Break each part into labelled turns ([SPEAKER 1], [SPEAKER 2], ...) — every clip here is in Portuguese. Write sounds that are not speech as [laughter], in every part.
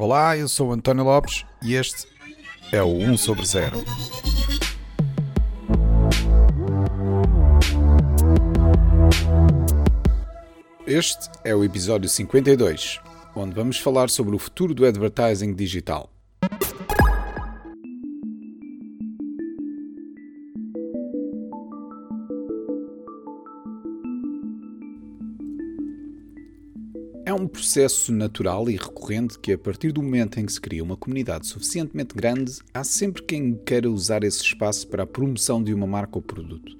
[SPEAKER 1] Olá, eu sou António Lopes e este é o 1 sobre 0. Este é o episódio 52, onde vamos falar sobre o futuro do advertising digital. Processo natural e recorrente que, a partir do momento em que se cria uma comunidade suficientemente grande, há sempre quem queira usar esse espaço para a promoção de uma marca ou produto.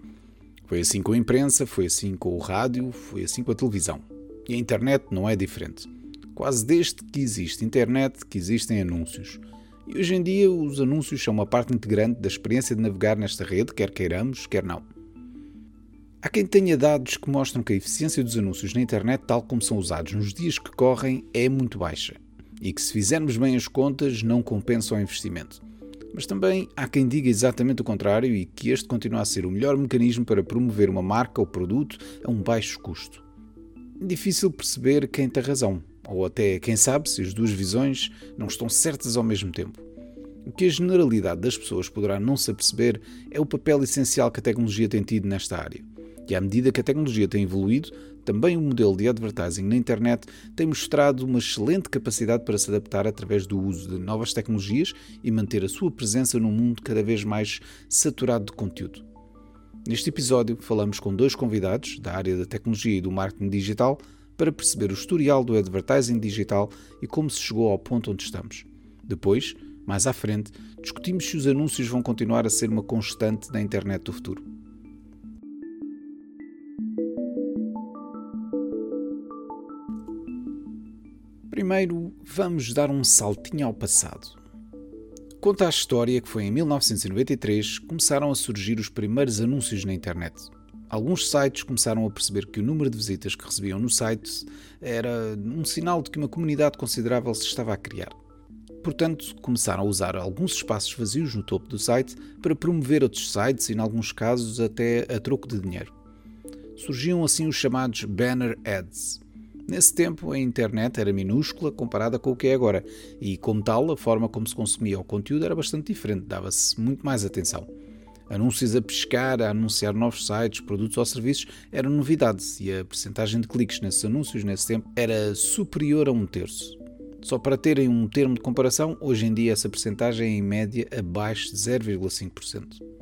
[SPEAKER 1] Foi assim com a imprensa, foi assim com o rádio, foi assim com a televisão. E a internet não é diferente. Quase desde que existe internet que existem anúncios. E hoje em dia os anúncios são uma parte integrante da experiência de navegar nesta rede, quer queiramos, quer não. Há quem tenha dados que mostram que a eficiência dos anúncios na internet, tal como são usados nos dias que correm, é muito baixa e que, se fizermos bem as contas, não compensam o investimento. Mas também há quem diga exatamente o contrário e que este continua a ser o melhor mecanismo para promover uma marca ou produto a um baixo custo. Difícil perceber quem tem razão, ou até quem sabe se as duas visões não estão certas ao mesmo tempo. O que a generalidade das pessoas poderá não se aperceber é o papel essencial que a tecnologia tem tido nesta área e à medida que a tecnologia tem evoluído, também o modelo de advertising na internet tem mostrado uma excelente capacidade para se adaptar através do uso de novas tecnologias e manter a sua presença num mundo cada vez mais saturado de conteúdo. Neste episódio, falamos com dois convidados da área da tecnologia e do marketing digital para perceber o historial do advertising digital e como se chegou ao ponto onde estamos. Depois, mais à frente, discutimos se os anúncios vão continuar a ser uma constante na internet do futuro. Primeiro, vamos dar um saltinho ao passado. Conta a história que foi em 1993 que começaram a surgir os primeiros anúncios na internet. Alguns sites começaram a perceber que o número de visitas que recebiam no site era um sinal de que uma comunidade considerável se estava a criar. Portanto, começaram a usar alguns espaços vazios no topo do site para promover outros sites e, em alguns casos, até a troco de dinheiro. Surgiam assim os chamados banner ads Nesse tempo, a internet era minúscula comparada com o que é agora, e, como tal, a forma como se consumia o conteúdo era bastante diferente, dava-se muito mais atenção. Anúncios a pescar, a anunciar novos sites, produtos ou serviços eram novidades e a percentagem de cliques nesses anúncios nesse tempo era superior a um terço. Só para terem um termo de comparação, hoje em dia essa percentagem é em média abaixo de 0,5%.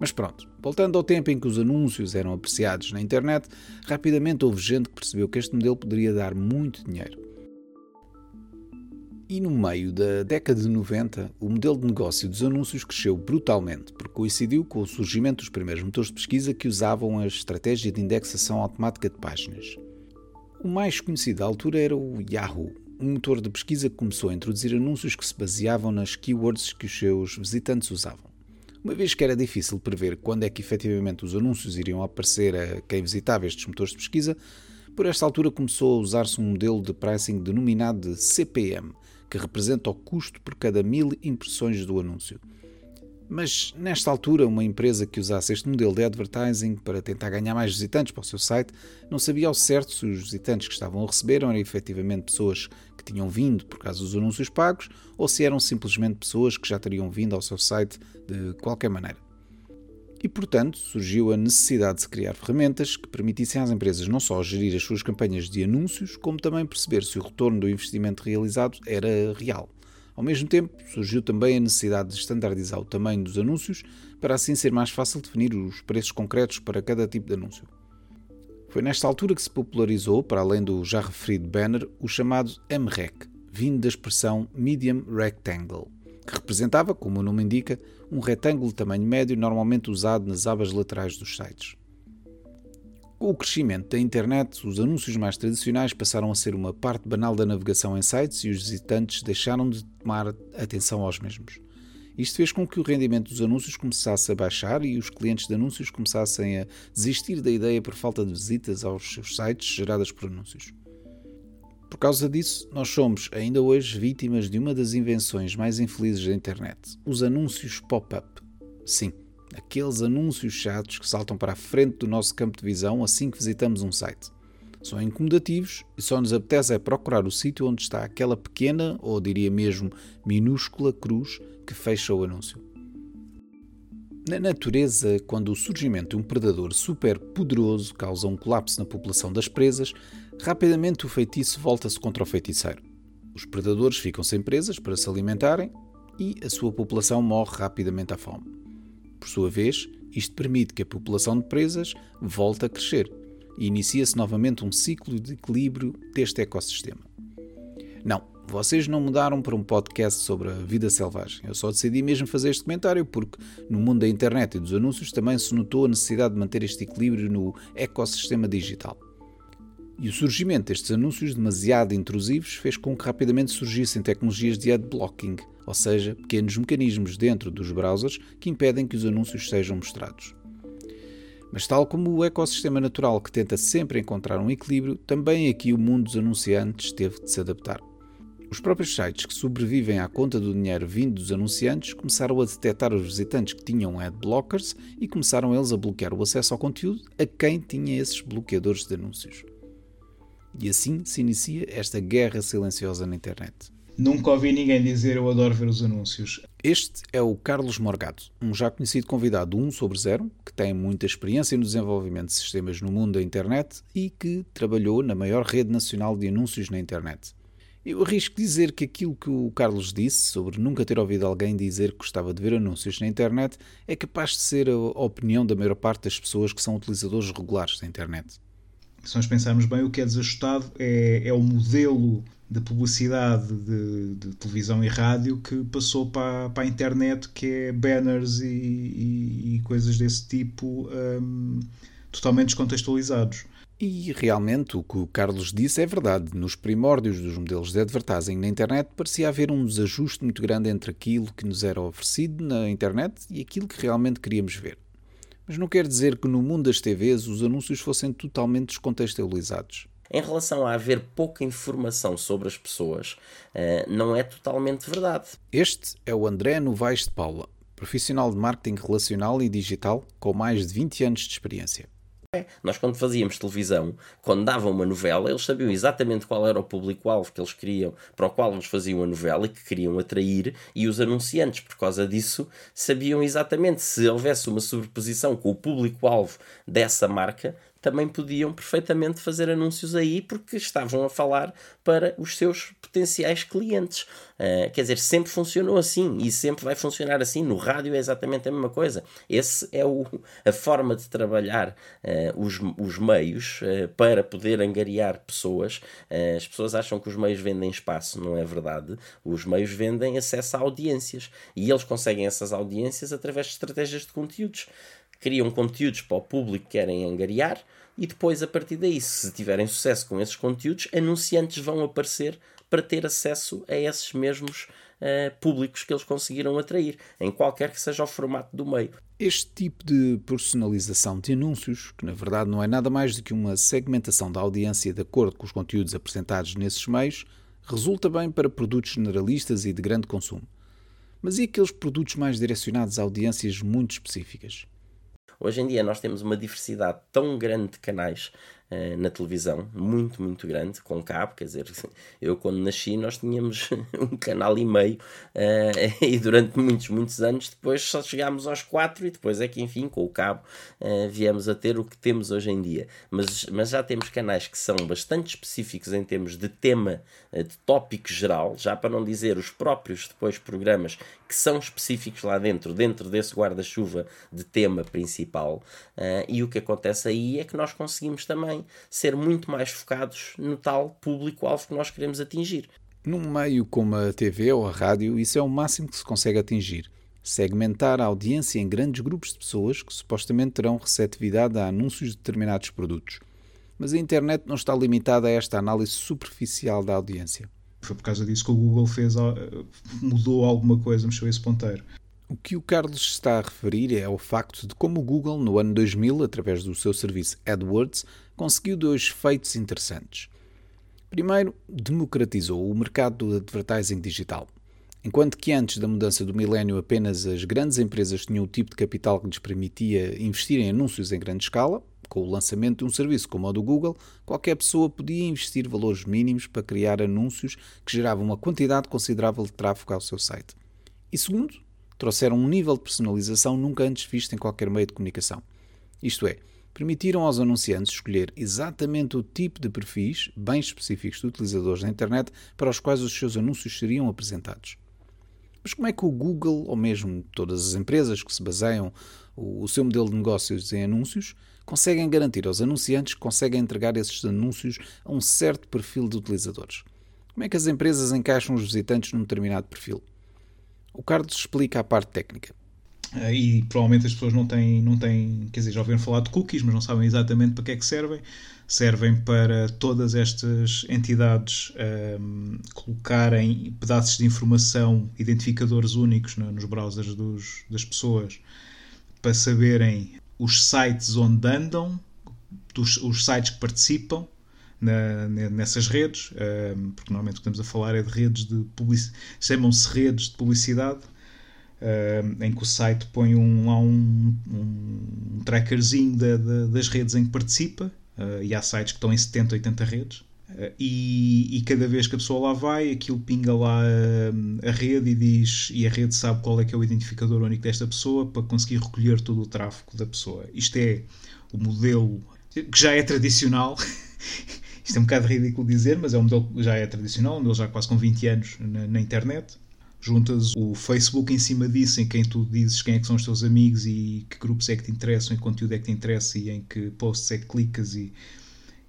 [SPEAKER 1] Mas pronto, voltando ao tempo em que os anúncios eram apreciados na internet, rapidamente houve gente que percebeu que este modelo poderia dar muito dinheiro. E no meio da década de 90, o modelo de negócio dos anúncios cresceu brutalmente, porque coincidiu com o surgimento dos primeiros motores de pesquisa que usavam a estratégia de indexação automática de páginas. O mais conhecido à altura era o Yahoo, um motor de pesquisa que começou a introduzir anúncios que se baseavam nas keywords que os seus visitantes usavam. Uma vez que era difícil prever quando é que efetivamente os anúncios iriam aparecer a quem visitava estes motores de pesquisa, por esta altura começou a usar-se um modelo de pricing denominado de CPM, que representa o custo por cada mil impressões do anúncio. Mas nesta altura, uma empresa que usasse este modelo de advertising para tentar ganhar mais visitantes para o seu site não sabia ao certo se os visitantes que estavam a receber eram efetivamente pessoas que tinham vindo por causa dos anúncios pagos ou se eram simplesmente pessoas que já teriam vindo ao seu site de qualquer maneira. E, portanto, surgiu a necessidade de se criar ferramentas que permitissem às empresas não só gerir as suas campanhas de anúncios, como também perceber se o retorno do investimento realizado era real. Ao mesmo tempo, surgiu também a necessidade de estandardizar o tamanho dos anúncios para assim ser mais fácil definir os preços concretos para cada tipo de anúncio. Foi nesta altura que se popularizou, para além do já referido banner, o chamado MREC, vindo da expressão Medium Rectangle, que representava, como o nome indica, um retângulo de tamanho médio normalmente usado nas abas laterais dos sites. Com o crescimento da internet, os anúncios mais tradicionais passaram a ser uma parte banal da navegação em sites e os visitantes deixaram de tomar atenção aos mesmos. Isto fez com que o rendimento dos anúncios começasse a baixar e os clientes de anúncios começassem a desistir da ideia por falta de visitas aos seus sites geradas por anúncios. Por causa disso, nós somos ainda hoje vítimas de uma das invenções mais infelizes da internet: os anúncios pop-up. Sim, aqueles anúncios chatos que saltam para a frente do nosso campo de visão assim que visitamos um site. São incomodativos e só nos apetece é procurar o sítio onde está aquela pequena, ou diria mesmo minúscula, cruz que fecha o anúncio. Na natureza, quando o surgimento de um predador super poderoso causa um colapso na população das presas, rapidamente o feitiço volta-se contra o feiticeiro. Os predadores ficam sem presas para se alimentarem e a sua população morre rapidamente à fome. Por sua vez, isto permite que a população de presas volte a crescer e inicia-se novamente um ciclo de equilíbrio deste ecossistema. Não, vocês não mudaram para um podcast sobre a vida selvagem. Eu só decidi mesmo fazer este comentário porque no mundo da internet e dos anúncios também se notou a necessidade de manter este equilíbrio no ecossistema digital. E o surgimento destes anúncios demasiado intrusivos fez com que rapidamente surgissem tecnologias de adblocking, ou seja, pequenos mecanismos dentro dos browsers que impedem que os anúncios sejam mostrados. Mas, tal como o ecossistema natural que tenta sempre encontrar um equilíbrio, também aqui o mundo dos anunciantes teve de se adaptar. Os próprios sites que sobrevivem à conta do dinheiro vindo dos anunciantes começaram a detectar os visitantes que tinham adblockers e começaram eles a bloquear o acesso ao conteúdo a quem tinha esses bloqueadores de anúncios. E assim se inicia esta guerra silenciosa na internet.
[SPEAKER 2] Nunca ouvi ninguém dizer eu adoro ver os anúncios.
[SPEAKER 1] Este é o Carlos Morgado, um já conhecido convidado 1 sobre 0, que tem muita experiência no desenvolvimento de sistemas no mundo da internet e que trabalhou na maior rede nacional de anúncios na internet. Eu arrisco dizer que aquilo que o Carlos disse sobre nunca ter ouvido alguém dizer que gostava de ver anúncios na internet é capaz de ser a opinião da maior parte das pessoas que são utilizadores regulares da internet.
[SPEAKER 2] Se nós pensarmos bem, o que é desajustado é, é o modelo de publicidade de, de, televisão e rádio que passou para, para a internet, que é banners e, e, e coisas desse tipo um, totalmente descontextualizados.
[SPEAKER 1] E realmente o que o Carlos disse é verdade. Nos primórdios dos modelos de advertising na internet parecia haver um desajuste muito grande entre aquilo que nos era oferecido na internet e aquilo que realmente queríamos ver. Mas não quer dizer que no mundo das TVs os anúncios fossem totalmente descontextualizados.
[SPEAKER 3] Em relação a haver pouca informação sobre as pessoas, eh, não é totalmente verdade.
[SPEAKER 1] Este é o André Novaes de Paula, profissional de marketing relacional e digital com mais de 20 anos de experiência.
[SPEAKER 3] É, nós quando fazíamos televisão, quando davam uma novela, eles sabiam exatamente qual era o público-alvo que eles queriam, para o qual eles faziam a novela e que queriam atrair, e os anunciantes, por causa disso, sabiam exatamente se houvesse uma sobreposição com o público-alvo dessa marca, também podiam perfeitamente fazer anúncios aí porque estavam a falar para os seus potenciais clientes. Uh, quer dizer, sempre funcionou assim e sempre vai funcionar assim. No rádio é exatamente a mesma coisa. Esse é o, a forma de trabalhar uh, os, os meios uh, para poder angariar pessoas. as pessoas acham que os meios vendem espaço, não é verdade. Os meios vendem acesso a audiências e eles conseguem essas audiências através de estratégias de conteúdos criam conteúdos para o público que querem angariar e depois, a partir daí, se tiverem sucesso com esses conteúdos, anunciantes vão aparecer para ter acesso a esses mesmos uh, públicos que eles conseguiram atrair, em qualquer que seja o formato do meio.
[SPEAKER 1] Este tipo de personalização de anúncios, que na verdade não é nada mais do que uma segmentação da audiência de acordo com os conteúdos apresentados nesses meios, resulta bem para produtos generalistas e de grande consumo. Mas e aqueles produtos mais direcionados a audiências muito específicas?
[SPEAKER 3] Hoje em dia nós temos uma diversidade tão grande de canais uh, na televisão, muito, muito grande, com cabo, quer dizer, [laughs] eu quando nasci nós tínhamos [laughs] um canal e meio uh, [laughs] e durante muitos, muitos anos depois só chegámos aos quatro e depois é que enfim com o cabo uh, viemos a ter o que temos hoje em dia. Mas, mas já temos canais que são bastante específicos em termos de tema, de tópico geral, já para não dizer os próprios depois programas que são específicos lá dentro, dentro desse guarda-chuva de tema principal. e o que acontece aí é que nós conseguimos também ser muito mais focados no tal público-alvo que nós queremos atingir.
[SPEAKER 1] Num meio como a TV ou a rádio, isso é o máximo que se consegue atingir. Segmentar a audiência em grandes grupos de pessoas que supostamente terão receptividade a anúncios de determinados produtos. Mas a internet não está limitada a esta análise superficial da audiência.
[SPEAKER 2] Foi por causa disso que o Google fez, mudou alguma coisa, mexeu esse ponteiro.
[SPEAKER 1] O que o Carlos está a referir é ao facto de como o Google, no ano 2000, através do seu serviço AdWords, conseguiu dois feitos interessantes. Primeiro, democratizou o mercado do advertising digital. Enquanto que antes da mudança do milénio apenas as grandes empresas tinham o tipo de capital que lhes permitia investir em anúncios em grande escala, Com o lançamento de um serviço como o do Google, qualquer pessoa podia investir valores mínimos para criar anúncios que geravam uma quantidade considerável de tráfego ao seu site. E segundo, trouxeram um nível de personalização nunca antes visto em qualquer meio de comunicação. Isto é, permitiram aos anunciantes escolher exatamente o tipo de perfis bem específicos de utilizadores da internet para os quais os seus anúncios seriam apresentados. Mas como é que o Google, ou mesmo todas as empresas que se baseiam o seu modelo de negócios em anúncios, conseguem garantir aos anunciantes que conseguem entregar esses anúncios a um certo perfil de utilizadores? Como é que as empresas encaixam os visitantes num determinado perfil? O Carlos explica a parte técnica.
[SPEAKER 2] Uh, e provavelmente as pessoas não têm, não têm, quer dizer, já ouviram falar de cookies, mas não sabem exatamente para que é que servem. Servem para todas estas entidades um, ehm, colocarem pedaços de informação, identificadores únicos no, nos browsers dos, das pessoas, para saberem os sites onde andam, dos, os sites que participam na, nessas redes, ehm, porque normalmente o que estamos a falar é de redes de publicidade, chamam-se redes de publicidade uh, em que o site põe um, lá um, um trackerzinho da, das redes em que participa, uh, e há sites que estão em 70, 80 redes. Uh, e, e, cada vez que a pessoa lá vai, aquilo pinga lá a, a, rede e diz, e a rede sabe qual é que é o identificador único desta pessoa para conseguir recolher todo o tráfego da pessoa. Isto é o modelo que já é tradicional. [laughs] Isto é um bocado ridículo dizer, mas é um modelo que já é tradicional, um modelo já quase com 20 anos na, na internet juntas o Facebook em cima disso, em quem tu dizes quem é que são os teus amigos e que grupos é que te interessam, e conteúdo é que te interessa e em que posts é que clicas e,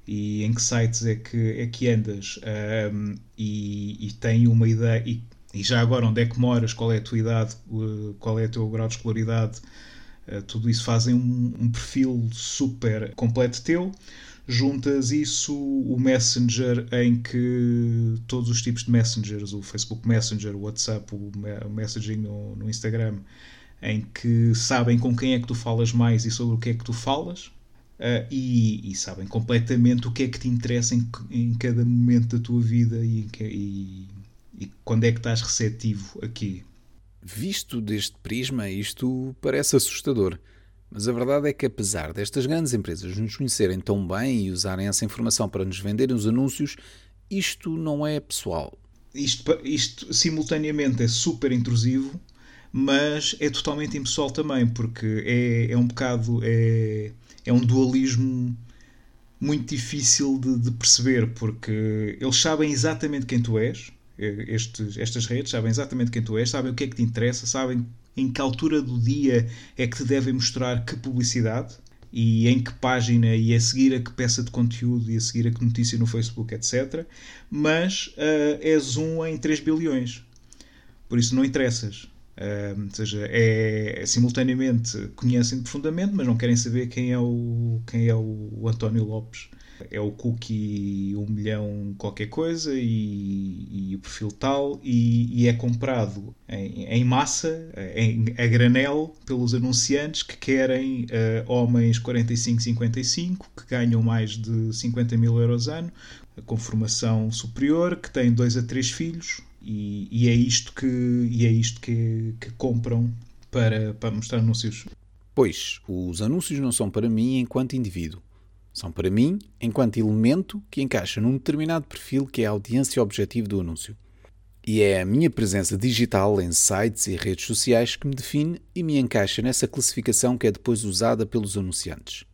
[SPEAKER 2] e em que sites é que, é que andas? Um, e, e tem uma ideia e, e, já agora onde é que moras, qual é a tua idade, qual é o teu grau de escolaridade, uh, tudo isso fazem um, um perfil super completo teu. Juntas isso o Messenger em que todos os tipos de messengers, o Facebook Messenger, o WhatsApp, o messaging no, no, Instagram, em que sabem com quem é que tu falas mais e sobre o que é que tu falas. Uh, e, e, sabem completamente o que é que te interessa em, em cada momento da tua vida e, e, e quando é que estás receptivo aqui.
[SPEAKER 1] Visto deste prisma, isto parece assustador. Mas a verdade é que, apesar destas grandes empresas nos conhecerem tão bem e usarem essa informação para nos venderem os anúncios, isto não é pessoal.
[SPEAKER 2] Isto, isto simultaneamente é super intrusivo, mas é totalmente impessoal também, porque é, é um bocado. É, é um dualismo muito difícil de, de, perceber, porque eles sabem exatamente quem tu és, estes, estas redes sabem exatamente quem tu és, sabem o que é que te interessa, sabem em que altura do dia é que te devem mostrar que publicidade e em que página e a seguir a que peça de conteúdo e a seguir a que notícia no Facebook, etc. Mas uh, és um em 3 bilhões. Por isso não interessas. Ou seja, é, é, simultaneamente conhecem profundamente, mas não querem saber quem é o, quem é o António Lopes. É o cookie 1 milhão qualquer coisa e, e o perfil tal e, e é comprado em, em massa, em, a granel, pelos anunciantes que querem uh, homens 45-55 que ganham mais de 50 mil euros ano, com formação superior, que têm dois a três filhos e, e é isto que, e é isto que, que compram para, para mostrar anúncios.
[SPEAKER 1] Pois, os anúncios não são para mim enquanto indivíduo são para mim enquanto elemento que encaixa num determinado perfil que é a audiência objetivo do anúncio. E é a minha presença digital em sites e redes sociais que me define e me encaixa nessa classificação que é depois usada pelos anunciantes.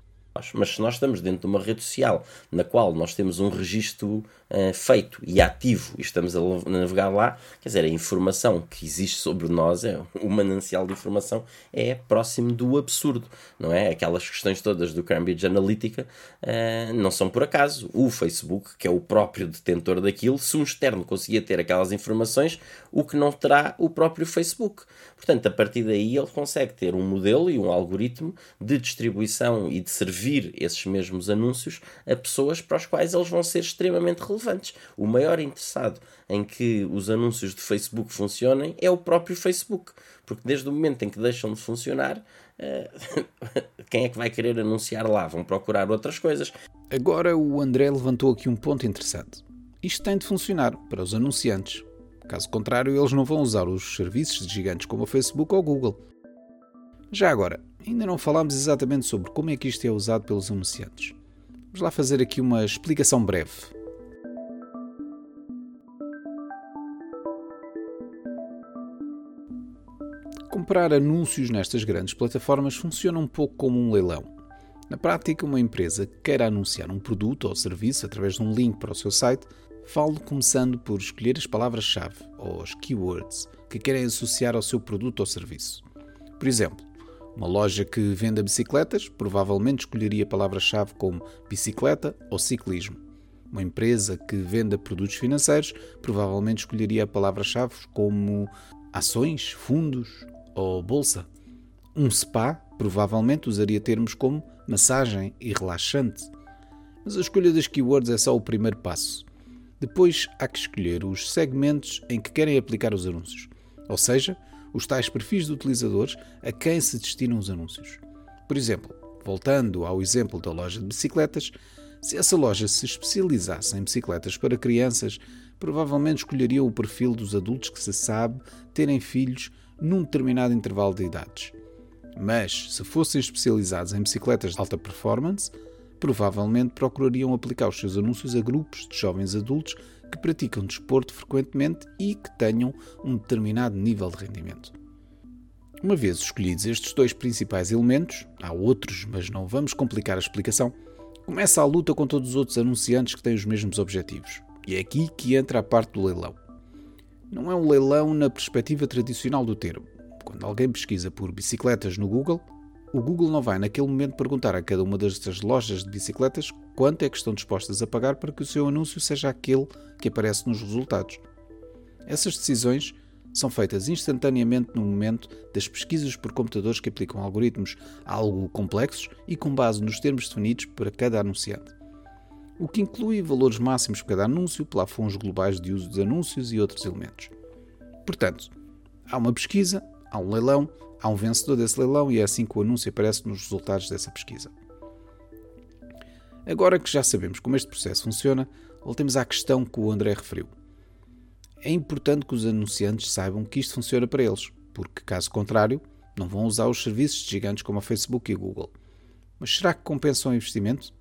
[SPEAKER 3] Mas se nós estamos dentro de uma rede social na qual nós temos um registro uh, feito e ativo e estamos a navegar lá, quer dizer, a informação que existe sobre nós, é, [laughs] o manancial de informação, é próximo do absurdo, não é? Aquelas questões todas do Cambridge Analytica uh, não são por acaso. O Facebook, que é o próprio detentor daquilo, se um externo conseguia ter aquelas informações, o que não terá o próprio Facebook. Portanto, a partir daí ele consegue ter um modelo e um algoritmo de distribuição e de servir esses mesmos anúncios a pessoas para as quais eles vão ser extremamente relevantes. O maior interessado em que os anúncios de Facebook funcionem é o próprio Facebook, porque desde o momento em que deixam de funcionar, eh, [laughs] quem é que vai querer anunciar lá? Vão procurar outras coisas.
[SPEAKER 1] Agora o André levantou aqui um ponto interessante. Isto tem de funcionar para os anunciantes, Caso contrário, eles não vão usar os serviços de gigantes como o Facebook ou o Google. Já agora, Ainda não falámos exatamente sobre como é que isto é usado pelos anunciantes. Vamos lá fazer aqui uma explicação breve. Comprar anúncios nestas grandes plataformas funciona um pouco como um leilão. Na prática, uma empresa que queira anunciar um produto ou serviço através de um link para o seu site, falo começando por escolher as palavras-chave, ou as keywords, que querem associar ao seu produto ou serviço. Por exemplo, uma loja que venda bicicletas provavelmente escolheria palavras-chave como bicicleta ou ciclismo. Uma empresa que venda produtos financeiros provavelmente escolheria palavras-chave como ações, fundos ou bolsa. Um spa provavelmente usaria termos como massagem e relaxante. Mas a escolha das keywords é só o primeiro passo. Depois há que escolher os segmentos em que querem aplicar os anúncios, ou seja, os tais perfis de utilizadores a quem se destinam os anúncios. Por exemplo, voltando ao exemplo da loja de bicicletas, se essa loja se especializasse em bicicletas para crianças, provavelmente escolheriam o perfil dos adultos que se sabe terem filhos num determinado intervalo de idades. Mas, se fossem especializados em bicicletas de alta performance, provavelmente procurariam aplicar os seus anúncios a grupos de jovens adultos que praticam desporto frequentemente e que tenham um determinado nível de rendimento. Uma vez escolhidos estes dois principais elementos, há outros, mas não vamos complicar a explicação, começa a luta com todos os outros anunciantes que têm os mesmos objetivos. E é aqui que entra a parte do leilão. Não é um leilão na perspectiva tradicional do termo. Quando alguém pesquisa por bicicletas no Google, o Google não vai naquele momento perguntar a cada uma destas lojas de bicicletas quanto é que estão dispostas a pagar para que o seu anúncio seja aquele que aparece nos resultados. Essas decisões são feitas instantaneamente no momento das pesquisas por computadores que aplicam algoritmos algo complexos e com base nos termos definidos para cada anunciante. O que inclui valores máximos para cada anúncio, plafons globais de uso dos anúncios e outros elementos. Portanto, há uma pesquisa, há um leilão, há um vencedor desse leilão e é assim que o anúncio aparece nos resultados dessa pesquisa. Agora que já sabemos como este processo funciona, voltemos à questão que o André referiu. É importante que os anunciantes saibam que isto funciona para eles, porque, caso contrário, não vão usar os serviços de gigantes como a Facebook e Google. Mas será que compensa o investimento?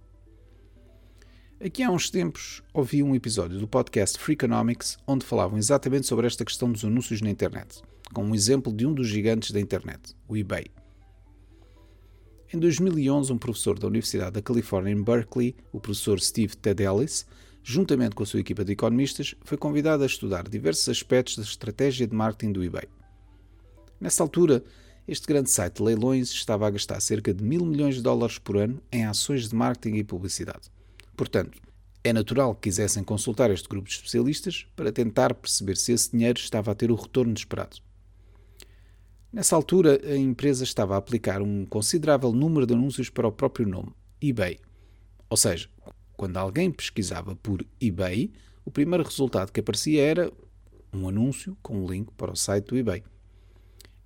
[SPEAKER 1] Aqui há uns tempos ouvi um episódio do podcast Freakonomics onde falavam exatamente sobre esta questão dos anúncios na internet com um exemplo de um dos gigantes da internet, o eBay. Em 2011, um professor da Universidade da Califórnia em Berkeley, o professor Steve Tedelis, juntamente com a sua equipa de economistas, foi convidado a estudar diversos aspectos da estratégia de marketing do eBay. Nessa altura, este grande site de leilões estava a gastar cerca de mil milhões de dólares por ano em ações de marketing e publicidade. Portanto, é natural que quisessem consultar este grupo de especialistas para tentar perceber se esse dinheiro estava a ter o retorno esperado. Nessa altura, a empresa estava a aplicar um considerável número de anúncios para o próprio nome, eBay. Ou seja, quando alguém pesquisava por eBay, o primeiro resultado que aparecia era um anúncio com um link para o site do eBay.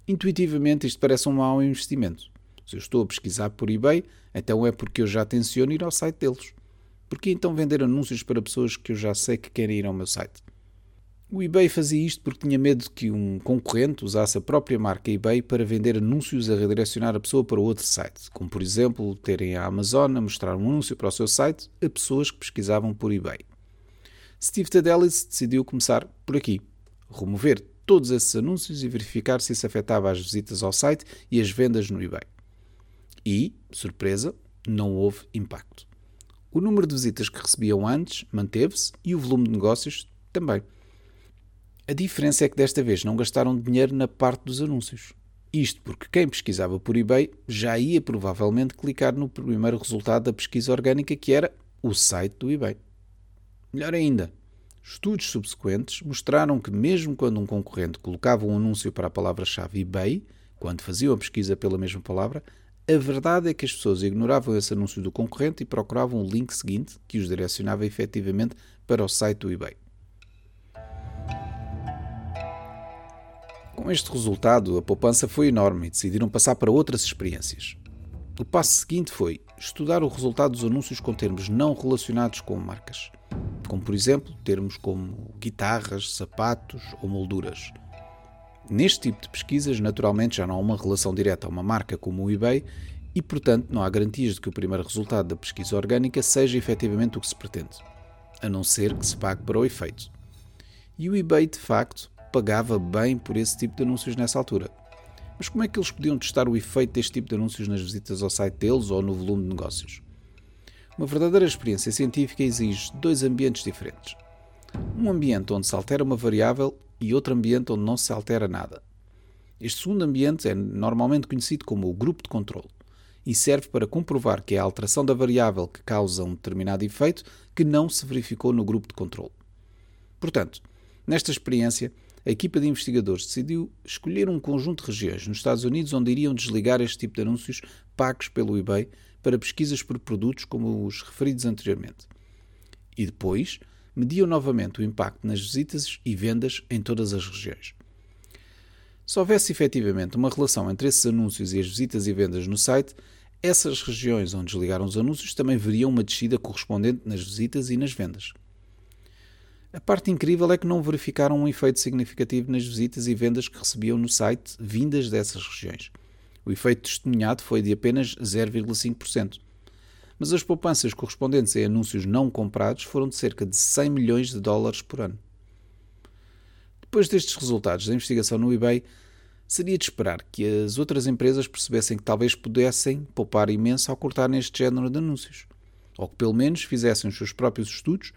[SPEAKER 1] Intuitivamente, isto parece um mau investimento. Se eu estou a pesquisar por eBay, então é porque eu já tenciono ir ao site deles. Por que então vender anúncios para pessoas que eu já sei que querem ir ao meu site? O eBay fazia isto porque tinha medo que um concorrente usasse a própria marca eBay para vender anúncios a redirecionar a pessoa para outro site, como por exemplo terem a Amazon a mostrar um anúncio para o seu site a pessoas que pesquisavam por eBay. Steve Tadelis decidiu começar por aqui, remover todos esses anúncios e verificar se isso afetava as visitas ao site e as vendas no eBay. E, surpresa, não houve impacto. O número de visitas que recebiam antes manteve-se e o volume de negócios também. A diferença é que desta vez não gastaram dinheiro na parte dos anúncios. Isto porque quem pesquisava por eBay já ia provavelmente clicar no primeiro resultado da pesquisa orgânica que era o site do eBay. Melhor ainda, estudos subsequentes mostraram que, mesmo quando um concorrente colocava um anúncio para a palavra-chave eBay, quando faziam a pesquisa pela mesma palavra, a verdade é que as pessoas ignoravam esse anúncio do concorrente e procuravam o link seguinte que os direcionava efetivamente para o site do eBay. Com este resultado, a poupança foi enorme e decidiram passar para outras experiências. O passo seguinte foi estudar o resultado dos anúncios com termos não relacionados com marcas, como por exemplo termos como guitarras, sapatos ou molduras. Neste tipo de pesquisas, naturalmente, já não há uma relação direta a uma marca como o eBay e, portanto, não há garantias de que o primeiro resultado da pesquisa orgânica seja efetivamente o que se pretende, a não ser que se pague para o efeito. E o eBay, de facto, pagava bem por esse tipo de anúncios nessa altura. Mas como é que eles podiam testar o efeito deste tipo de anúncios nas visitas ao site deles ou no volume de negócios? Uma verdadeira experiência científica exige dois ambientes diferentes. Um ambiente onde se altera uma variável e outro ambiente onde não se altera nada. Este segundo ambiente é normalmente conhecido como o grupo de controle e serve para comprovar que é a alteração da variável que causa um determinado efeito que não se verificou no grupo de controle. Portanto, nesta experiência, a equipa de investigadores decidiu escolher um conjunto de regiões nos Estados Unidos onde iriam desligar este tipo de anúncios pagos pelo eBay para pesquisas por produtos como os referidos anteriormente. E depois mediam novamente o impacto nas visitas e vendas em todas as regiões. Se houvesse efetivamente uma relação entre esses anúncios e as visitas e vendas no site, essas regiões onde desligaram os anúncios também veriam uma descida correspondente nas visitas e nas vendas. A parte incrível é que não verificaram um efeito significativo nas visitas e vendas que recebiam no site vindas dessas regiões. O efeito testemunhado foi de apenas 0,5%. Mas as poupanças correspondentes a anúncios não comprados foram de cerca de 100 milhões de dólares por ano. Depois destes resultados da investigação no eBay, seria de esperar que as outras empresas percebessem que talvez pudessem poupar imenso ao cortar neste género de anúncios, ou que pelo menos fizessem os seus próprios estudos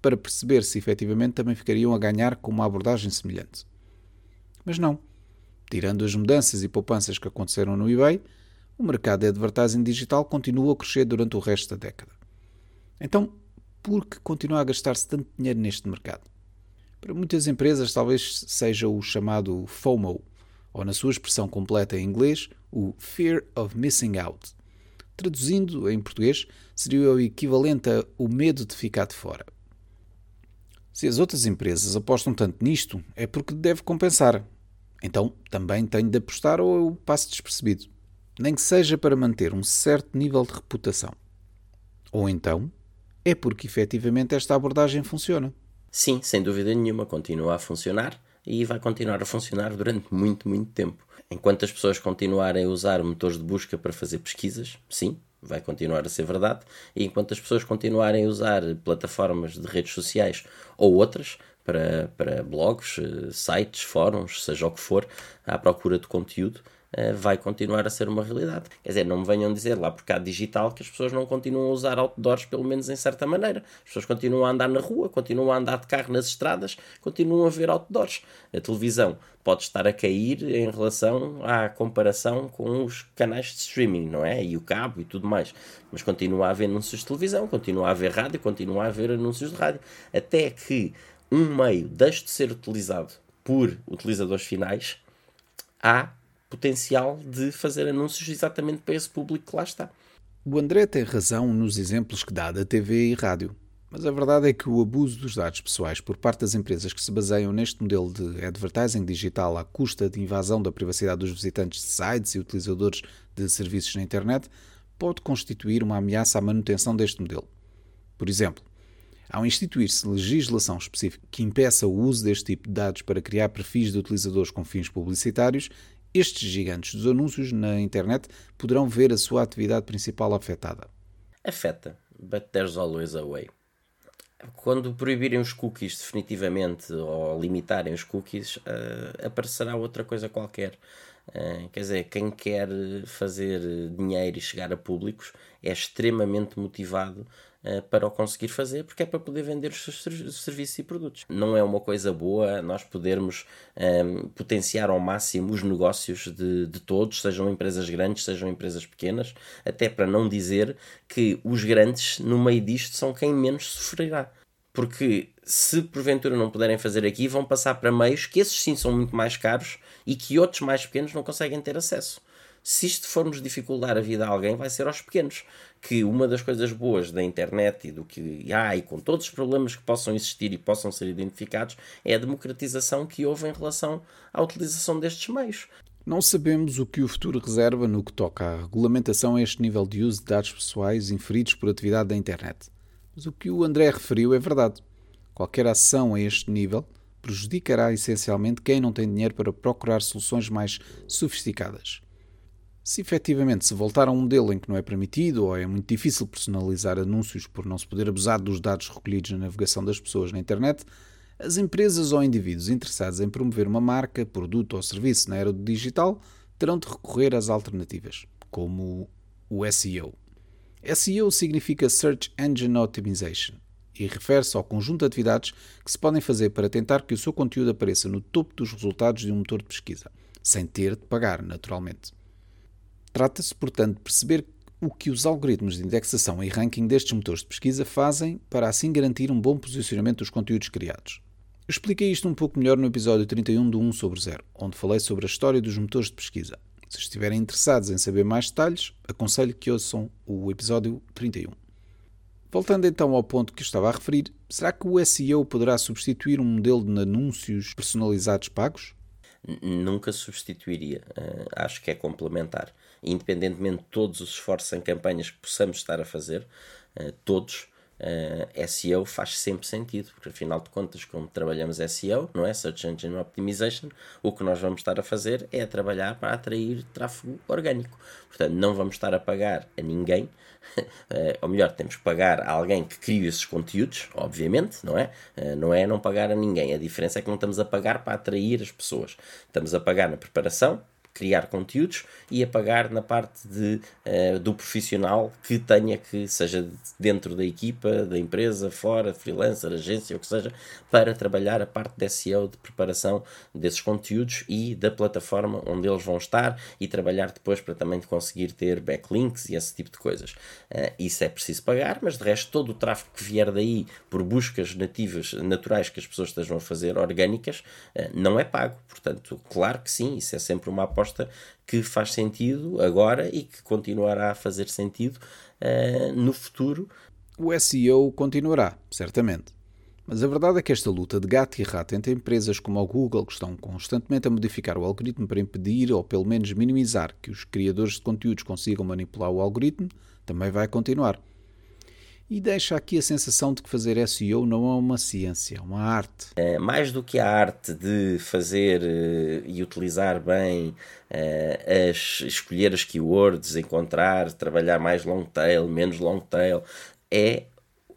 [SPEAKER 1] para perceber se efetivamente também ficariam a ganhar com uma abordagem semelhante. Mas não. Tirando as mudanças e poupanças que aconteceram no eBay, o mercado de advertising digital continua a crescer durante o resto da década. Então, por que continuar a gastar-se tanto dinheiro neste mercado? Para muitas empresas, talvez seja o chamado FOMO, ou na sua expressão completa em inglês, o Fear of Missing Out. Traduzindo em português, seria o equivalente a o medo de ficar de fora. Se as outras empresas apostam tanto nisto, é porque deve compensar. Então também tenho de apostar ou eu passo despercebido. Nem que seja para manter um certo nível de reputação. Ou então é porque efetivamente esta abordagem funciona.
[SPEAKER 3] Sim, sem dúvida nenhuma, continua a funcionar e vai continuar a funcionar durante muito, muito tempo. Enquanto as pessoas continuarem a usar motores de busca para fazer pesquisas, sim, vai continuar a ser verdade, e enquanto as pessoas continuarem a usar plataformas de redes sociais ou outras para, para blogs, eh, sites, fóruns, seja o que for, à procura de conteúdo, vai continuar a ser uma realidade. Quer dizer, não me venham dizer lá por cá digital que as pessoas não continuam a usar outdoors, pelo menos em certa maneira. As pessoas continuam a andar na rua, continuam a andar de carro nas estradas, continuam a ver outdoors. A televisão pode estar a cair em relação à comparação com os canais de streaming, não é? E o cabo e tudo mais. Mas continua a haver anúncios de televisão, continua a haver rádio, continua a haver anúncios de rádio. Até que um meio deixe de ser utilizado por utilizadores finais, há potencial de fazer anúncios exatamente para esse público que lá está.
[SPEAKER 1] O André tem razão nos exemplos que dá da TV e rádio, mas a verdade é que o abuso dos dados pessoais por parte das empresas que se baseiam neste modelo de advertising digital à custa de invasão da privacidade dos visitantes de sites e utilizadores de serviços na internet pode constituir uma ameaça à manutenção deste modelo. Por exemplo, ao instituir-se legislação específica que impeça o uso deste tipo de dados para criar perfis de utilizadores com fins publicitários, estes gigantes dos anúncios na internet poderão ver a sua atividade principal afetada.
[SPEAKER 3] Afeta, but there's always a way. Quando proibirem os cookies definitivamente ou limitarem os cookies, uh, aparecerá outra coisa qualquer. Uh, quer dizer, quem quer fazer dinheiro e chegar a públicos é extremamente motivado para o conseguir fazer, porque é para poder vender os seus serviços e produtos. Não é uma coisa boa nós podermos um, ehm, potenciar ao máximo os negócios de, de todos, sejam empresas grandes, sejam empresas pequenas, até para não dizer que os grandes, no meio disto, são quem menos sofrerá. Porque se porventura não puderem fazer aqui, vão passar para meios que esses sim são muito mais caros e que outros mais pequenos não conseguem ter acesso. Se isto formos dificultar a vida a alguém, vai ser aos pequenos. Que uma das coisas boas da internet e do que há, e com todos os problemas que possam existir e possam ser identificados, é a democratização que houve em relação à utilização destes meios.
[SPEAKER 1] Não sabemos o que o futuro reserva no que toca à regulamentação a este nível de uso de dados pessoais inferidos por atividade da internet. Mas o que o André referiu é verdade. Qualquer ação a este nível prejudicará essencialmente quem não tem dinheiro para procurar soluções mais sofisticadas. Se efetivamente se voltar a um modelo em que não é permitido ou é muito difícil personalizar anúncios por não se poder abusar dos dados recolhidos na navegação das pessoas na internet, as empresas ou indivíduos interessados em promover uma marca, produto ou serviço na era do digital terão de recorrer às alternativas, como o SEO. SEO significa Search Engine Optimization e refere-se ao conjunto de atividades que se podem fazer para tentar que o seu conteúdo apareça no topo dos resultados de um motor de pesquisa, sem ter de pagar, naturalmente. Trata-se, portanto, de perceber o que os algoritmos de indexação e ranking destes motores de pesquisa fazem para assim garantir um bom posicionamento dos conteúdos criados. Eu expliquei isto um pouco melhor no episódio 31 do 1 sobre 0, onde falei sobre a história dos motores de pesquisa. Se estiverem interessados em saber mais detalhes, aconselho que ouçam o episódio 31. Voltando então ao ponto que estava a referir, será que o SEO poderá substituir um modelo de anúncios personalizados pagos?
[SPEAKER 3] Nunca substituiria. Uh, acho que é complementar. Independentemente de todos os esforços em campanhas que possamos estar a fazer, uh, todos, uh, eh, SEO faz sempre sentido, porque afinal de contas, como trabalhamos SEO, não é? Search Engine Optimization, o que nós vamos estar a fazer é trabalhar para atrair tráfego orgânico. Portanto, não vamos estar a pagar a ninguém, uh, [laughs] ou melhor, temos que pagar a alguém que cria esses conteúdos, obviamente, não é? Uh, não é não pagar a ninguém. A diferença é que não estamos a pagar para atrair as pessoas. Estamos a pagar na preparação, criar conteúdos e a pagar na parte de, uh, do profissional que tenha que, seja dentro da equipa, da empresa, fora, freelancer, agência, o que seja, para trabalhar a parte de SEO, de preparação desses conteúdos e da plataforma onde eles vão estar e trabalhar depois para também conseguir ter backlinks e esse tipo de coisas. Uh, isso é preciso pagar, mas de resto todo o tráfego que vier daí por buscas nativas, naturais que as pessoas estejam a fazer, orgânicas, uh, não é pago. Portanto, claro que sim, isso é sempre uma aposta que faz sentido agora e que continuará a fazer sentido uh, no futuro.
[SPEAKER 1] O SEO continuará, certamente. Mas a verdade é que esta luta de gato e rato entre empresas como a Google, que estão constantemente a modificar o algoritmo para impedir ou pelo menos minimizar que os criadores de conteúdos consigam manipular o algoritmo, também vai continuar e deixa aqui a sensação de que fazer SEO não é uma ciência, é uma arte.
[SPEAKER 3] É, mais do que a arte de fazer uh, e utilizar bem uh, as, escolher as keywords, encontrar, trabalhar mais long tail, menos long tail, é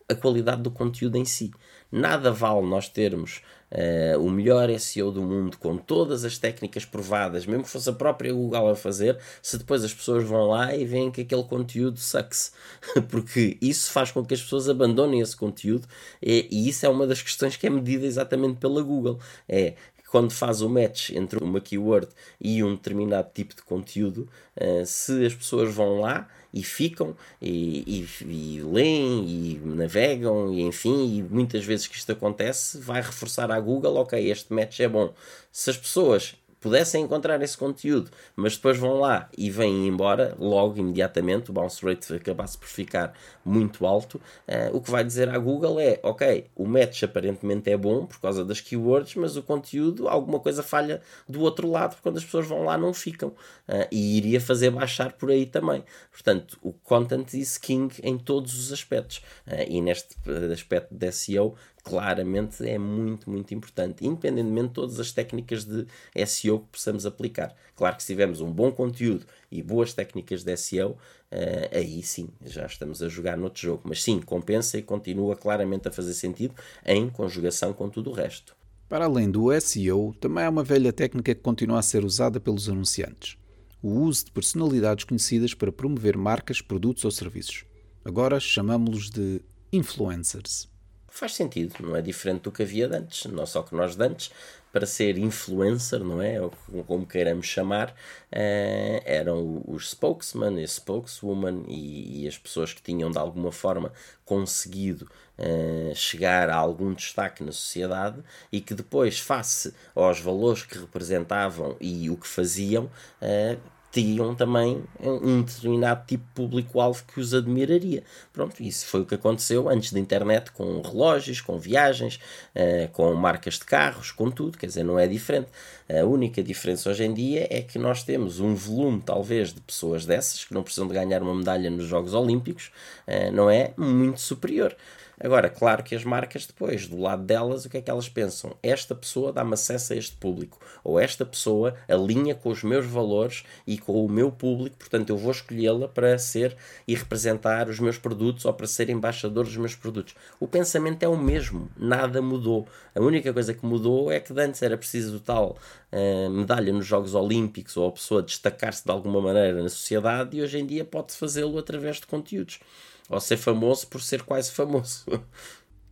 [SPEAKER 3] a qualidade do conteúdo em si. Nada vale nós termos uh, o melhor SEO do mundo com todas as técnicas provadas, mesmo que fosse a própria Google a fazer, se depois as pessoas vão lá e veem que aquele conteúdo sucks. [laughs] Porque isso faz com que as pessoas abandonem esse conteúdo e, e isso é uma das questões que é medida exatamente pela Google. É quando faz o match entre uma keyword e um determinado tipo de conteúdo, uh, se as pessoas vão lá e ficam e, e, e, leem e navegam e enfim, e muitas vezes que isto acontece, vai reforçar à Google, ok, este match é bom. Se as pessoas pudessem encontrar esse conteúdo, mas depois vão lá e vêm embora logo imediatamente, o bounce rate acabasse por ficar muito alto, uh, o que vai dizer à Google é, ok, o match aparentemente é bom por causa das keywords, mas o conteúdo, alguma coisa falha do outro lado, porque quando as pessoas vão lá não ficam, uh, e iria fazer baixar por aí também. Portanto, o content is king em todos os aspectos, uh, e neste aspecto de SEO claramente é muito, muito importante, independentemente de todas as técnicas de SEO que possamos aplicar. Claro que se tivermos um bom conteúdo e boas técnicas de SEO, uh, eh, aí sim, já estamos a jogar noutro jogo. Mas sim, compensa e continua claramente a fazer sentido em conjugação com tudo o resto.
[SPEAKER 1] Para além do SEO, também há uma velha técnica que continua a ser usada pelos anunciantes: o uso de personalidades conhecidas para promover marcas, produtos ou serviços. Agora chamamos-los de influencers
[SPEAKER 3] faz sentido, não é diferente do que havia de antes. Não só que nós de antes, para ser influencer, não é? Ou como queiramos chamar, uh, eram os spokesman e spokeswoman e, e, as pessoas que tinham de alguma forma conseguido uh, chegar a algum destaque na sociedade e que depois, face aos valores que representavam e o que faziam, uh, tinham também um determinado tipo de público-alvo que os admiraria. Pronto, isso foi o que aconteceu antes da internet, com relógios, com viagens, uh, com marcas de carros, com tudo, quer dizer, não é diferente. A única diferença hoje em dia é que nós temos um volume, talvez, de pessoas dessas, que não precisam de ganhar uma medalha nos Jogos Olímpicos, uh, não é? Muito superior. Agora, claro que as marcas depois, do lado delas, o que é que elas pensam? Esta pessoa dá-me acesso a este público, ou esta pessoa alinha com os meus valores e com o meu público, portanto eu vou escolhê-la para ser e representar os meus produtos ou para ser embaixador dos meus produtos. O pensamento é o mesmo, nada mudou. A única coisa que mudou é que antes era preciso tal uh, medalha nos Jogos Olímpicos ou a pessoa destacar-se de alguma maneira na sociedade e hoje em dia pode fazê-lo através de conteúdos ou ser famoso por ser quase famoso.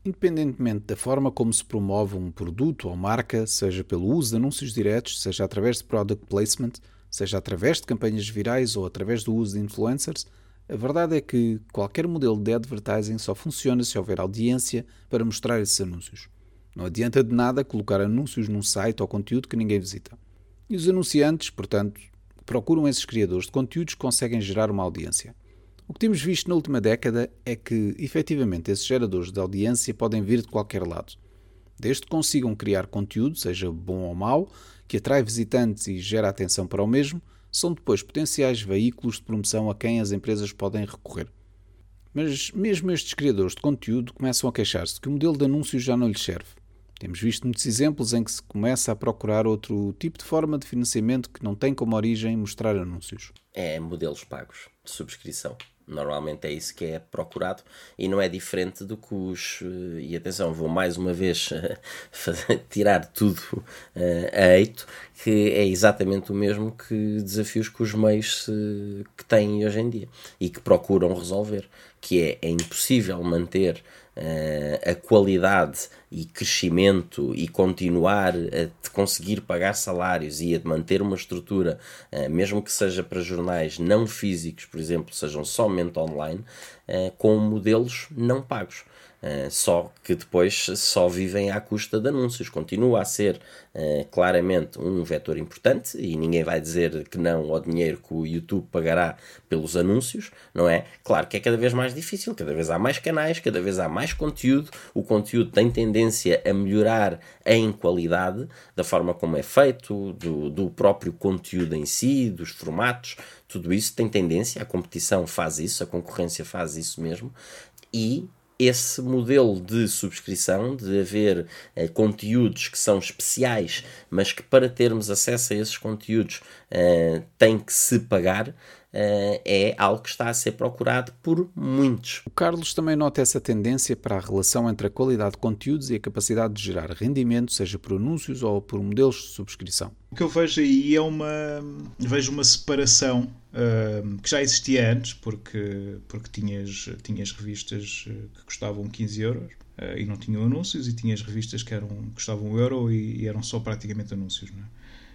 [SPEAKER 1] Independentemente da forma como se promove um produto ou marca, seja pelo uso de anúncios diretos, seja através de product placement, seja através de campanhas virais ou através do uso de influencers, a verdade é que qualquer modelo de advertising só funciona se houver audiência para mostrar esses anúncios. Não adianta de nada colocar anúncios num site ou conteúdo que ninguém visita. E os anunciantes, portanto, procuram esses criadores de conteúdos que conseguem gerar uma audiência. O que temos visto na última década é que, efetivamente, esses geradores de audiência podem vir de qualquer lado. Desde que consigam criar conteúdo, seja bom ou mau, que atrai visitantes e gera atenção para o mesmo, são depois potenciais veículos de promoção a quem as empresas podem recorrer. Mas mesmo estes criadores de conteúdo começam a queixar-se que o modelo de anúncios já não lhes serve. Temos visto muitos exemplos em que se começa a procurar outro tipo de forma de financiamento que não tem como origem mostrar anúncios.
[SPEAKER 3] É modelos pagos de subscrição. Normalmente é isso que é procurado e não é diferente do que os. Eh, e atenção, vou mais uma vez [laughs] tirar tudo uh, a eito, que é exatamente o mesmo que desafios que os meios uh, que têm hoje em dia e que procuram resolver, que é, é impossível manter uh, a qualidade e crescimento e continuar a conseguir pagar salários e a manter uma estrutura, uh, mesmo que seja para jornais não físicos, por exemplo, sejam somente online, uh, com modelos não pagos. Uh, só que depois só vivem à custa de anúncios. Continua a ser uh, claramente um vetor importante e ninguém vai dizer que não ao dinheiro que o YouTube pagará pelos anúncios, não é? Claro que é cada vez mais difícil, cada vez há mais canais, cada vez há mais conteúdo. O conteúdo tem tendência a melhorar em qualidade, da forma como é feito, do, do próprio conteúdo em si, dos formatos. Tudo isso tem tendência, a competição faz isso, a concorrência faz isso mesmo, e esse modelo de subscrição, de haver eh, conteúdos que são especiais, mas que para termos acesso a esses conteúdos eh, tem que se pagar, é algo que está a ser procurado por muitos.
[SPEAKER 1] O Carlos também nota essa tendência para a relação entre a qualidade de conteúdos e a capacidade de gerar rendimento, seja por anúncios ou por modelos de subscrição.
[SPEAKER 2] O que eu vejo aí é uma vejo uma separação uh, que já existia antes, porque, porque tinhas, tinhas revistas eh, que custavam 15 euros uh, e não tinham anúncios, e tinhas revistas que eram, custavam 1 euro e, e eram só praticamente anúncios. Não é?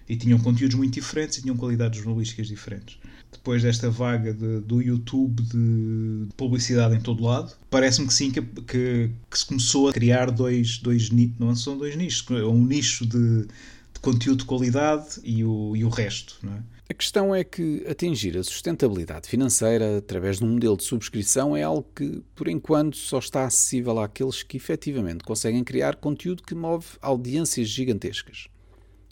[SPEAKER 2] E tinham conteúdos muito diferentes e tinham qualidades jornalísticas diferentes depois desta vaga de, do YouTube de, de, publicidade em todo lado, parece-me que sim, que, que, que, se começou a criar dois, dois nichos, não são dois nichos, é um nicho de, de conteúdo de qualidade e o, e o resto. Não é?
[SPEAKER 1] A questão é que atingir a sustentabilidade financeira através de um modelo de subscrição é algo que, por enquanto, só está acessível àqueles que efetivamente conseguem criar conteúdo que move audiências gigantescas.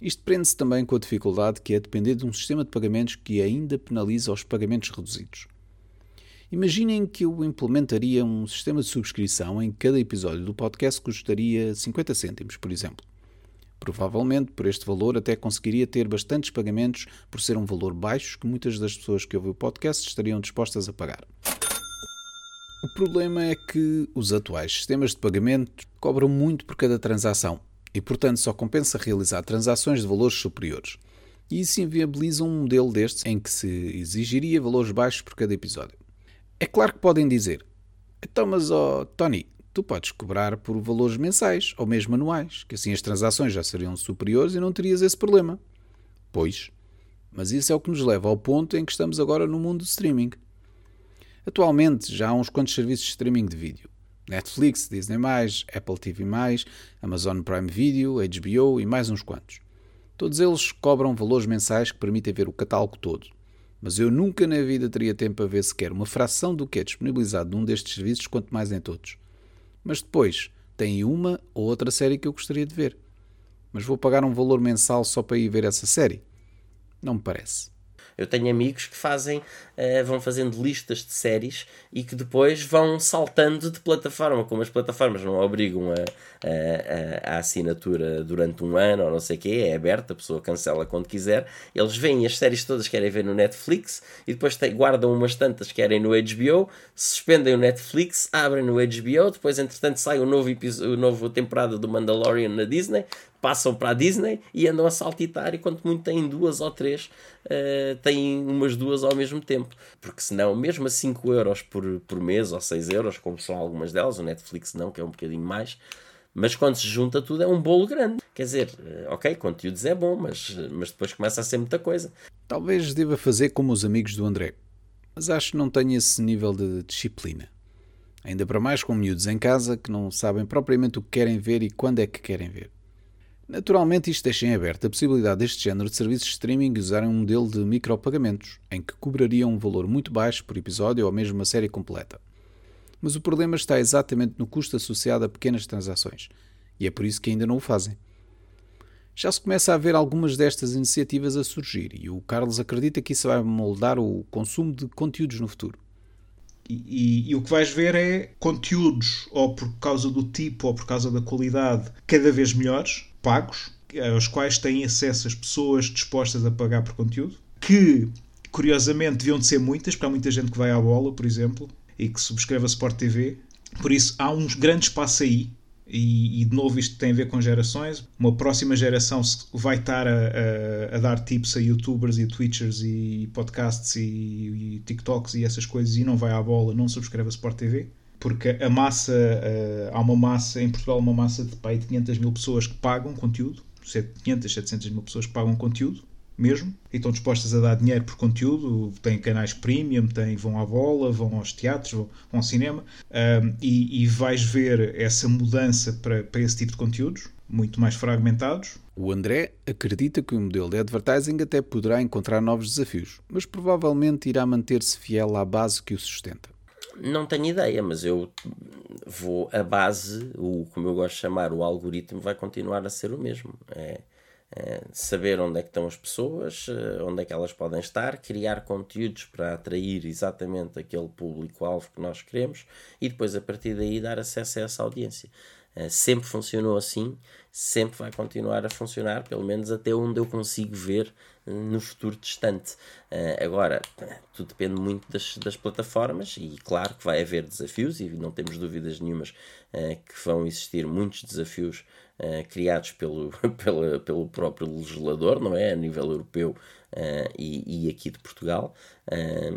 [SPEAKER 1] Isto prende-se também com a dificuldade que é depender de um sistema de pagamentos que ainda penaliza os pagamentos reduzidos. Imaginem que eu implementaria um sistema de subscrição em cada episódio do podcast custaria 50 cêntimos, por exemplo. Provavelmente, por este valor, até conseguiria ter bastantes pagamentos por ser um valor baixo que muitas das pessoas que ouvem o podcast estariam dispostas a pagar. O problema é que os atuais sistemas de pagamento cobram muito por cada transação e, portanto, só compensa realizar transações de valores superiores. E isso inviabiliza um modelo destes em que se exigiria valores baixos por cada episódio. É claro que podem dizer: então, mas, oh, Tony, tu podes cobrar por valores mensais ou mesmo anuais, que assim as transações já seriam superiores e não terias esse problema. Pois, mas isso é o que nos leva ao ponto em que estamos agora no mundo do streaming. Atualmente já há uns quantos serviços de streaming de vídeo. Netflix, Disney+, Apple TV+, Amazon Prime Video, HBO e mais uns quantos. Todos eles cobram valores mensais que permitem ver o catálogo todo. Mas eu nunca na vida teria tempo para ver sequer uma fração do que é disponibilizado num destes serviços, quanto mais em todos. Mas depois, tem uma ou outra série que eu gostaria de ver. Mas vou pagar um valor mensal só para ir ver essa série? Não me parece.
[SPEAKER 3] Eu tenho amigos que fazem, uh, vão fazendo listas de séries e que depois vão saltando de plataforma, como as plataformas não obrigam a, a, a, assinatura durante um ano ou não sei o quê, é aberta, a pessoa cancela quando quiser. Eles veem as séries todas que querem ver no Netflix e depois guardam umas tantas que querem no HBO, suspendem o Netflix, abrem no HBO, depois entretanto sai o novo, episódio, o novo temporada do Mandalorian na Disney, passam para a Disney e andam a saltitar e quanto muito têm duas ou três, uh, têm umas duas ao mesmo tempo. Porque senão, mesmo a 5 euros por, por mês ou 6 euros, como são algumas delas, o Netflix não, que é um bocadinho mais, mas quando se junta tudo é um bolo grande. Quer dizer, eh, ok, conteúdos é bom, mas, mas depois começa a ser muita coisa.
[SPEAKER 1] Talvez deva fazer como os amigos do André, mas acho que não tenho esse nível de disciplina. Ainda para mais com miúdos em casa que não sabem propriamente o que querem ver e quando é que querem ver. Naturalmente, isto deixa em aberto a possibilidade deste género de serviços de streaming usarem um modelo de micropagamentos, em que cobrariam um valor muito baixo por episódio ou mesmo uma série completa. Mas o problema está exatamente no custo associado a pequenas transações, e é por isso que ainda não o fazem. Já se começa a ver algumas destas iniciativas a surgir, e o Carlos acredita que isso vai moldar o consumo de conteúdos no futuro.
[SPEAKER 2] E, e, e, o que vais ver é conteúdos, ou por causa do tipo ou por causa da qualidade, cada vez melhores, pagos, aos quais têm acesso as pessoas dispostas a pagar por conteúdo, que curiosamente deviam de ser muitas, porque há muita gente que vai à bola, por exemplo, e que subscreve a Sport TV. Por isso há um grande espaço aí. E, e, de novo isto tem a ver com gerações. Uma próxima geração vai estar a, a, a dar tips a youtubers e twitchers e podcasts e, e, TikToks e essas coisas e não vai à bola, não subscreve a Sport TV porque a massa, uh, há uma massa, em Portugal, uma massa de pai, de 500 mil pessoas que pagam conteúdo, 500, 700 mil pessoas que pagam conteúdo, mesmo, e estão dispostas a dar dinheiro por conteúdo, têm canais premium, têm, vão à bola, vão aos teatros, vão, vão ao cinema, um, e, e, vais ver essa mudança para, para esse tipo de conteúdos, muito mais fragmentados.
[SPEAKER 1] O André acredita que o modelo de advertising até poderá encontrar novos desafios, mas provavelmente irá manter-se fiel à base que o sustenta.
[SPEAKER 3] Não tenho ideia, mas eu vou. A base, o como eu gosto de chamar, o algoritmo, vai continuar a ser o mesmo. É, é saber onde é que estão as pessoas, eh, onde é que elas podem estar, criar conteúdos para atrair exatamente aquele público-alvo que nós queremos e depois a partir daí dar acesso a essa audiência. É, sempre funcionou assim, sempre vai continuar a funcionar, pelo menos até onde eu consigo ver no futuro distante. Uh, agora, tudo depende muito das, das plataformas e claro que vai haver desafios e não temos dúvidas nenhumas uh, que vão existir muitos desafios uh, criados pelo, [laughs] pelo, pelo próprio legislador, não é? A nível europeu e, e, aqui de Portugal,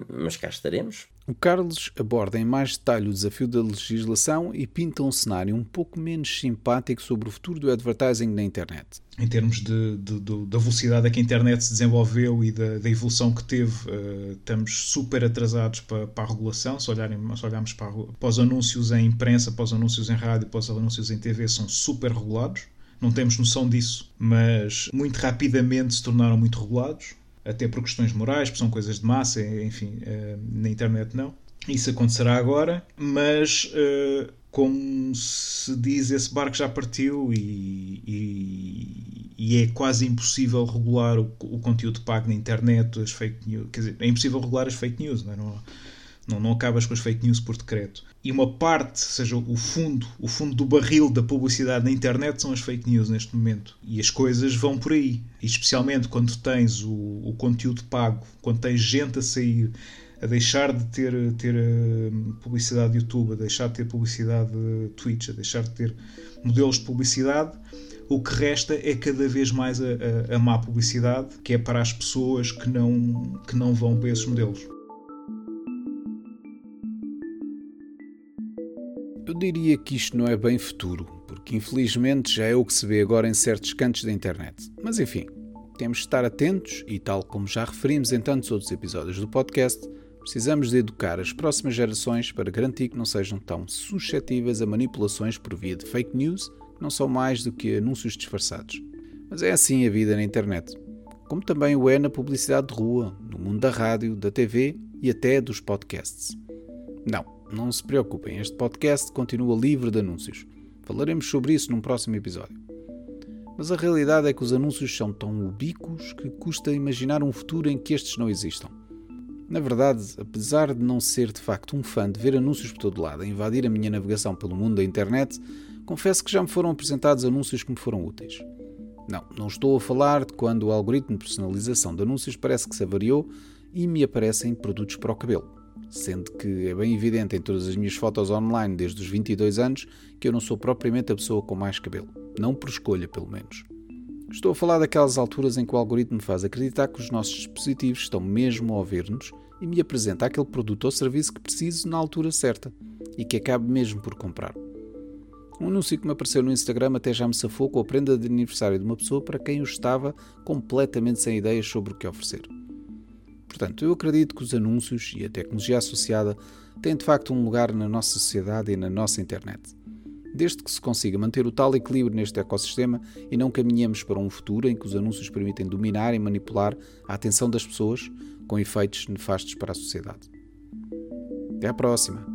[SPEAKER 3] mas cá estaremos
[SPEAKER 1] o Carlos aborda em mais detalhe o desafio da legislação e pinta um cenário um pouco menos simpático sobre o futuro do advertising na internet.
[SPEAKER 2] Em termos de, de, de da velocidade a que a internet se desenvolveu e da, da evolução que teve, uh, estamos super atrasados para, para a regulação. Se, olharem, se olharmos para, para os anúncios em imprensa, para os anúncios em rádio, para os anúncios em TV, são super regulados. Não temos noção disso, mas muito rapidamente se tornaram muito regulados até por questões morais, porque são coisas de massa, enfim, uh, na internet não. Isso acontecerá agora, mas uh, como se diz, esse barco já partiu e, e, e é quase impossível regular o, o, conteúdo pago na internet, as fake news. Quer dizer, é impossível regular as fake news, não é? Não, não, não acabas com as fake news por decreto. E uma parte, seja o fundo, o fundo do barril da publicidade na internet são as fake news neste momento. E as coisas vão por aí. E especialmente quando tens o, o conteúdo pago, quando tens gente a sair, a deixar de ter, ter hum, publicidade de YouTube, a deixar de ter publicidade de Twitch, a deixar de ter modelos de publicidade, o que resta é cada vez mais a, a, a má publicidade, que é para as pessoas que não, que não vão para esses modelos.
[SPEAKER 1] Eu diria que isto não é bem futuro, porque infelizmente já é o que se vê agora em certos cantos da internet. Mas enfim, temos de estar atentos e, tal como já referimos em tantos outros episódios do podcast, precisamos de educar as próximas gerações para garantir que não sejam tão suscetíveis a manipulações por via de fake news, que não são mais do que anúncios disfarçados. Mas é assim a vida na internet, como também o é na publicidade de rua, no mundo da rádio, da TV e até dos podcasts. Não, não se preocupem, este podcast continua livre de anúncios. Falaremos sobre isso num próximo episódio. Mas a realidade é que os anúncios são tão ubíquos que custa imaginar um futuro em que estes não existam. Na verdade, apesar de não ser de facto um fã de ver anúncios por todo lado a invadir a minha navegação pelo mundo da internet, confesso que já me foram apresentados anúncios que me foram úteis. Não, não estou a falar de quando o algoritmo de personalização de anúncios parece que se avariou e me aparecem produtos para o cabelo. Sendo que é bem evidente em todas as minhas fotos online desde os 22 anos que eu não sou propriamente a pessoa com mais cabelo. Não por escolha, pelo menos. Estou a falar daquelas alturas em que o algoritmo faz acreditar que os nossos dispositivos estão mesmo a ouvir-nos e me apresenta aquele produto ou serviço que preciso na altura certa e que acabe mesmo por comprar. Um anúncio que me apareceu no Instagram até já me safou com a prenda de aniversário de uma pessoa para quem eu estava completamente sem ideias sobre o que oferecer. Portanto, eu acredito que os anúncios e a tecnologia associada têm de facto um lugar na nossa sociedade e na nossa internet. Desde que se consiga manter o tal equilíbrio neste ecossistema e não caminhemos para um futuro em que os anúncios permitem dominar e manipular a atenção das pessoas com efeitos nefastos para a sociedade. Até à próxima!